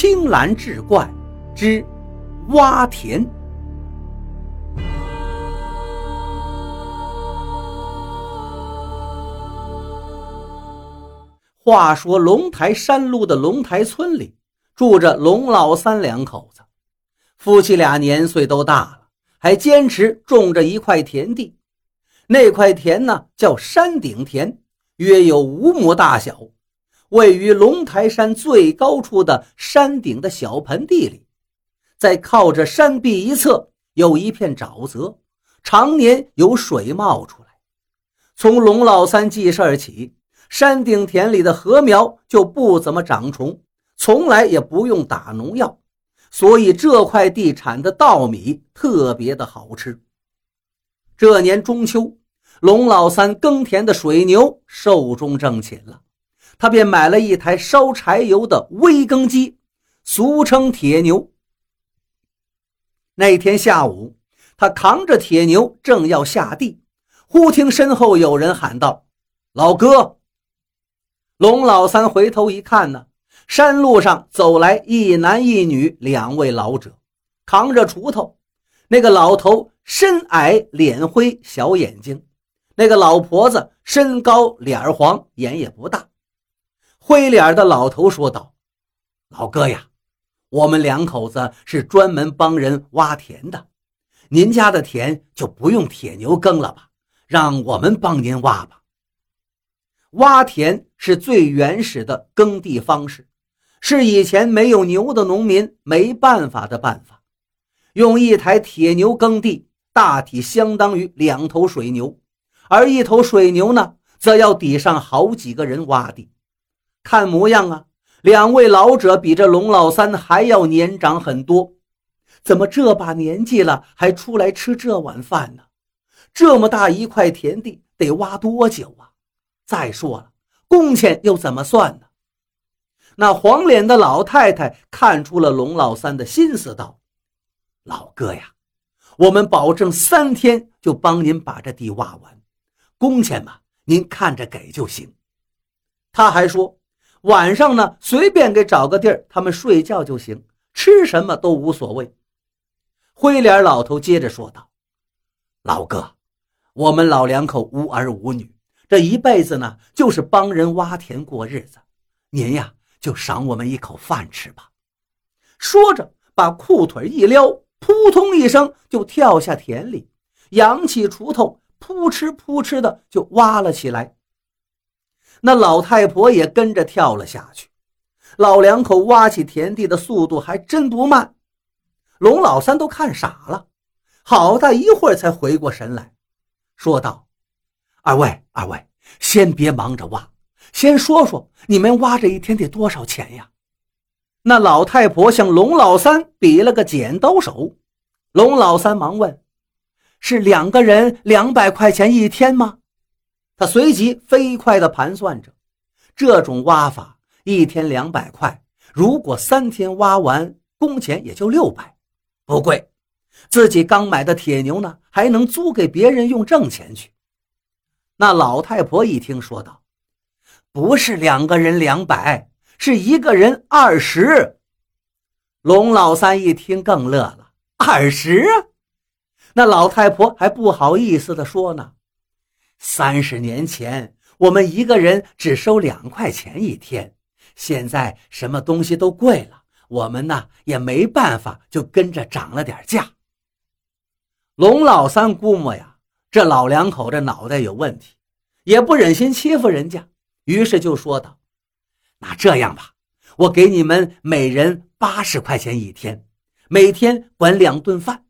青蓝志怪之挖田。话说龙台山路的龙台村里，住着龙老三两口子。夫妻俩年岁都大了，还坚持种着一块田地。那块田呢，叫山顶田，约有五亩大小，位于龙台山最高处的山顶的小盆地里。在靠着山壁一侧，有一片沼泽，常年有水冒出来。从龙老三记事儿起。山顶田里的禾苗就不怎么长虫，从来也不用打农药，所以这块地产的稻米特别的好吃。这年中秋，龙老三耕田的水牛寿终正寝了，他便买了一台烧柴油的微耕机，俗称铁牛。那天下午，他扛着铁牛正要下地，忽听身后有人喊道：“老哥！”龙老三回头一看呢，山路上走来一男一女两位老者，扛着锄头。那个老头身矮脸灰小眼睛，那个老婆子身高脸黄眼也不大。灰脸的老头说道：“老哥呀，我们两口子是专门帮人挖田的，您家的田就不用铁牛耕了吧，让我们帮您挖吧。”挖田是最原始的耕地方式，是以前没有牛的农民没办法的办法。用一台铁牛耕地，大体相当于两头水牛，而一头水牛呢，则要抵上好几个人挖地。看模样啊，两位老者比这龙老三还要年长很多，怎么这把年纪了还出来吃这碗饭呢？这么大一块田地，得挖多久啊？再说了，工钱又怎么算呢？那黄脸的老太太看出了龙老三的心思，道：“老哥呀，我们保证三天就帮您把这地挖完，工钱嘛，您看着给就行。”他还说，晚上呢，随便给找个地儿，他们睡觉就行，吃什么都无所谓。灰脸老头接着说道：“老哥，我们老两口无儿无女。”这一辈子呢，就是帮人挖田过日子，您呀就赏我们一口饭吃吧。说着，把裤腿一撩，扑通一声就跳下田里，扬起锄头，扑哧扑哧的就挖了起来。那老太婆也跟着跳了下去。老两口挖起田地的速度还真不慢，龙老三都看傻了，好大一会儿才回过神来，说道。二位，二位，先别忙着挖，先说说你们挖这一天得多少钱呀？那老太婆向龙老三比了个剪刀手，龙老三忙问：“是两个人两百块钱一天吗？”他随即飞快地盘算着，这种挖法一天两百块，如果三天挖完，工钱也就六百，不贵。自己刚买的铁牛呢，还能租给别人用，挣钱去。那老太婆一听，说道：“不是两个人两百，是一个人二十。”龙老三一听更乐了：“二十？”那老太婆还不好意思地说呢：“三十年前我们一个人只收两块钱一天，现在什么东西都贵了，我们呢也没办法，就跟着涨了点价。”龙老三估摸呀。这老两口这脑袋有问题，也不忍心欺负人家，于是就说道：“那这样吧，我给你们每人八十块钱一天，每天管两顿饭。”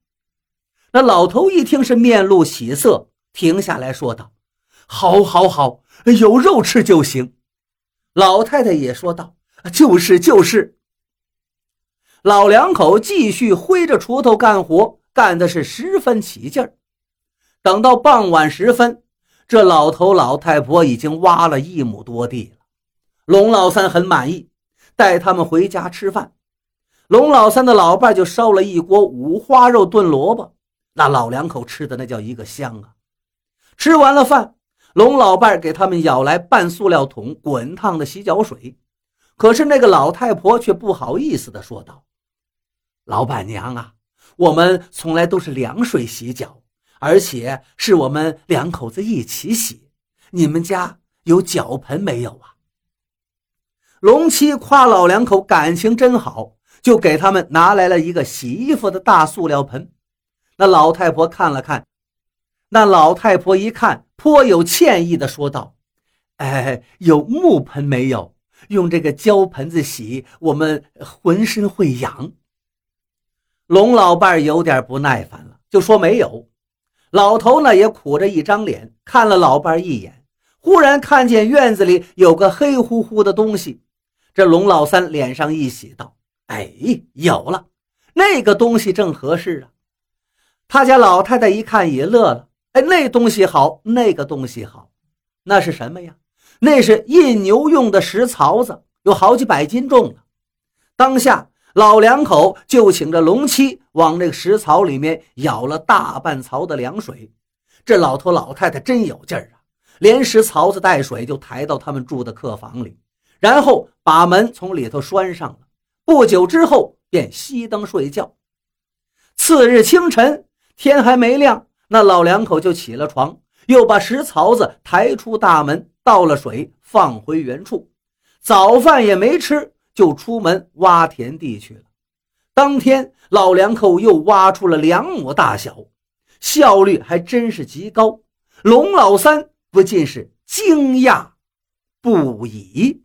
那老头一听是面露喜色，停下来说道：“好，好，好，有肉吃就行。”老太太也说道：“就是就是。”老两口继续挥着锄头干活，干的是十分起劲儿。等到傍晚时分，这老头老太婆已经挖了一亩多地了。龙老三很满意，带他们回家吃饭。龙老三的老伴就烧了一锅五花肉炖萝卜，那老两口吃的那叫一个香啊！吃完了饭，龙老伴给他们舀来半塑料桶滚烫的洗脚水，可是那个老太婆却不好意思地说道：“老板娘啊，我们从来都是凉水洗脚，而且是我们两口子一起洗。你们家有脚盆没有啊？”龙七夸老两口感情真好，就给他们拿来了一个洗衣服的大塑料盆。那老太婆看了看，那老太婆一看，颇有歉意地说道：“哎，有木盆没有？”用这个胶盆子洗，我们浑身会痒。龙老伴有点不耐烦了，就说没有。老头呢也苦着一张脸，看了老伴一眼，忽然看见院子里有个黑乎乎的东西。这龙老三脸上一喜，道：“哎，有了，那个东西正合适啊。”他家老太太一看也乐了：“哎，那东西好，那个东西好，那是什么呀？”那是印牛用的石槽子，有好几百斤重呢。当下老两口就请着龙七往那个石槽里面舀了大半槽的凉水。这老头老太太真有劲儿啊，连石槽子带水就抬到他们住的客房里，然后把门从里头拴上了。不久之后便熄灯睡觉。次日清晨，天还没亮，那老两口就起了床，又把石槽子抬出大门。倒了水，放回原处，早饭也没吃，就出门挖田地去了。当天，老两口又挖出了两亩大小，效率还真是极高。龙老三不禁是惊讶不已。